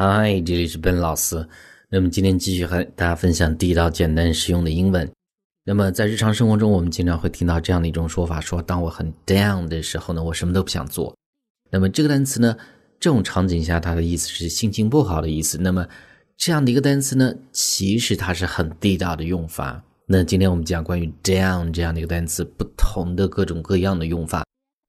嗨，这里是 Ben 老师。那么今天继续和大家分享地道、简单、实用的英文。那么在日常生活中，我们经常会听到这样的一种说法：说当我很 down 的时候呢，我什么都不想做。那么这个单词呢，这种场景下它的意思是心情不好的意思。那么这样的一个单词呢，其实它是很地道的用法。那今天我们讲关于 down 这样的一个单词不同的各种各样的用法。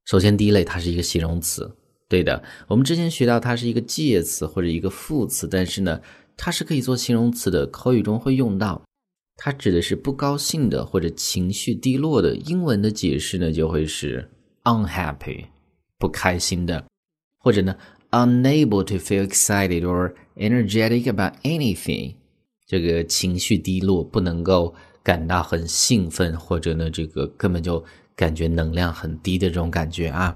首先第一类，它是一个形容词。对的，我们之前学到它是一个介词或者一个副词，但是呢，它是可以做形容词的，口语中会用到。它指的是不高兴的或者情绪低落的。英文的解释呢，就会是 unhappy，不开心的，或者呢，unable to feel excited or energetic about anything，这个情绪低落，不能够感到很兴奋，或者呢，这个根本就感觉能量很低的这种感觉啊。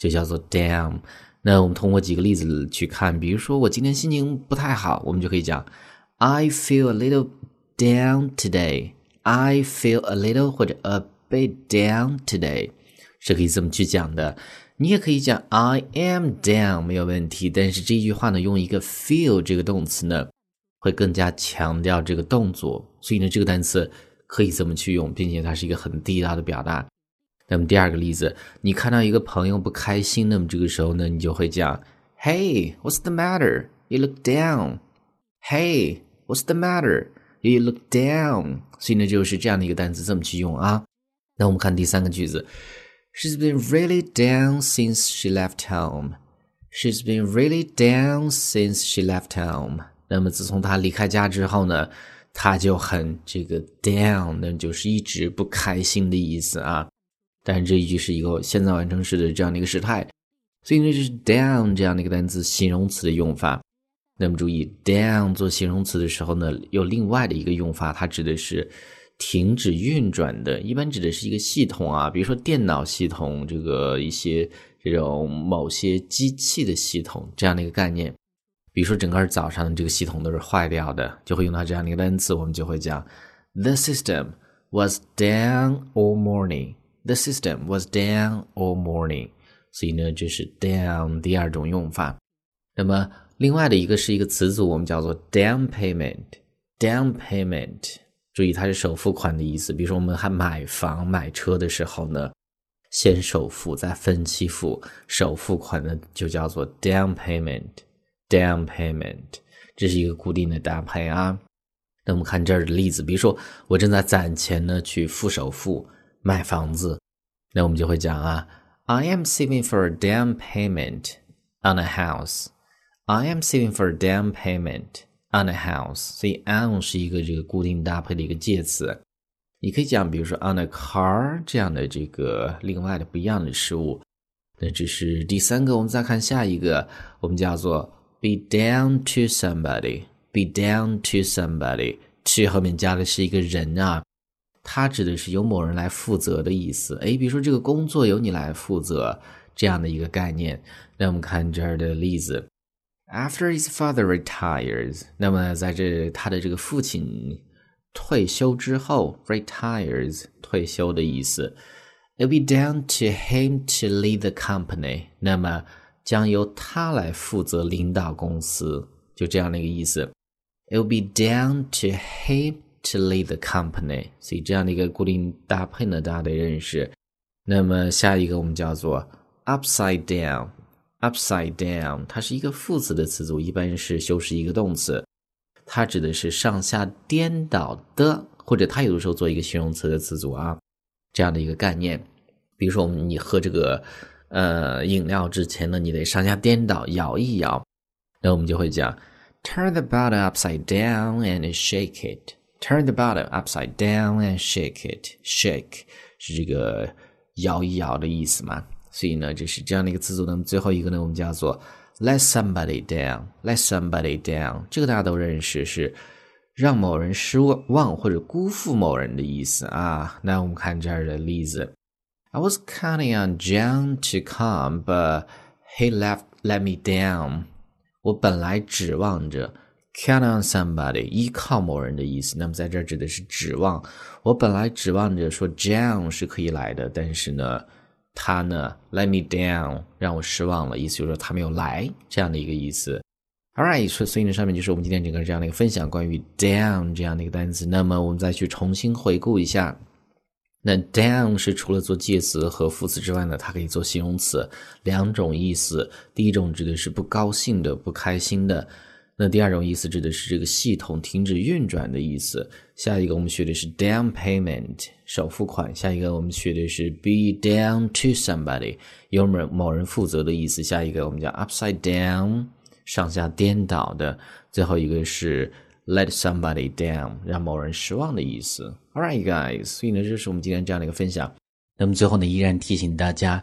就叫做 down。那我们通过几个例子去看，比如说我今天心情不太好，我们就可以讲 I feel a little down today. I feel a little 或者 a bit down today 是可以这么去讲的。你也可以讲 I am down 没有问题，但是这句话呢，用一个 feel 这个动词呢，会更加强调这个动作，所以呢，这个单词可以这么去用，并且它是一个很地道的表达。那么第二个例子，你看到一个朋友不开心，那么这个时候呢，你就会讲，Hey, what's the matter? You look down. Hey, what's the matter? You look down. 所以呢，就是这样的一个单词，这么去用啊。那我们看第三个句子，She's been really down since she left home. She's been really down since she left home. 那么自从她离开家之后呢，她就很这个 down，那就是一直不开心的意思啊。 但是这一句是一个现在完成时的这样的一个时态，所以呢，这是 down 这样的一个单词形容词的用法。那么注意，down 做形容词的时候呢，有另外的一个用法，它指的是停止运转的，一般指的是一个系统啊，比如说电脑系统，这个一些这种某些机器的系统这样的一个概念。比如说整个早上这个系统都是坏掉的，就会用到这样的一个单词，我们就会讲 the system was down all morning。The system was down all morning，所以呢，这是 down 第二种用法。那么另外的一个是一个词组，我们叫做 down payment。down payment，注意它是首付款的意思。比如说我们还买房买车的时候呢，先首付再分期付，首付款呢就叫做 down payment。down payment，这是一个固定的搭配啊。那我们看这儿的例子，比如说我正在攒钱呢去付首付。买房子，那我们就会讲啊，I am saving for a down payment on a house. I am saving for a down payment on a house. 所以 on 是一个这个固定搭配的一个介词，你可以讲，比如说 on a car 这样的这个另外的不一样的事物。那这是第三个，我们再看下一个，我们叫做 be down to somebody. Be down to somebody. to 后面加的是一个人啊。 它指的是由某人来负责的意思，诶，比如说这个工作由你来负责这样的一个概念。那我们看这儿的例子，After his father retires，那么在这他的这个父亲退休之后，retires 退休的意思，It'll be down to him to lead the company，那么将由他来负责领导公司，就这样的一个意思。It'll be down to him。To lead the company，所以这样的一个固定搭配呢，大家得认识。那么下一个我们叫做 upside down，upside down，它是一个副词的词组，一般是修饰一个动词，它指的是上下颠倒的，或者它有的时候做一个形容词的词组啊，这样的一个概念。比如说，我们你喝这个呃饮料之前呢，你得上下颠倒，摇一摇，那我们就会讲 turn the bottle upside down and shake it。Turn the bottle upside down and shake it. Shake 是这个摇一摇的意思嘛？所以呢，这是这样的一个词组。那么最后一个呢，我们叫做 let somebody down. Let somebody down，这个大家都认识，是让某人失望或者辜负某人的意思啊。那我们看这儿的例子：I was counting on John to come, but he left let me down. 我本来指望着。 Count on somebody，依靠某人的意思。那么在这儿指的是指望。我本来指望着说 John 是可以来的，但是呢，他呢 let me down，让我失望了。意思就是说他没有来，这样的一个意思。All right，所所以呢，上面就是我们今天整个这样的一个分享，关于 down 这样的一个单词。那么我们再去重新回顾一下。那 down 是除了做介词和副词之外呢，它可以做形容词，两种意思。第一种指的是不高兴的、不开心的；那第二种意思指的是这个系统停止运转的意思。下一个我们学的是 down payment，首付款。下一个我们学的是 be down to somebody，由某某人负责的意思。下一个我们叫 upside down，上下颠倒的。最后一个是。Let somebody down，让某人失望的意思。All right, guys，所以呢，这是我们今天这样的一个分享。那么最后呢，依然提醒大家，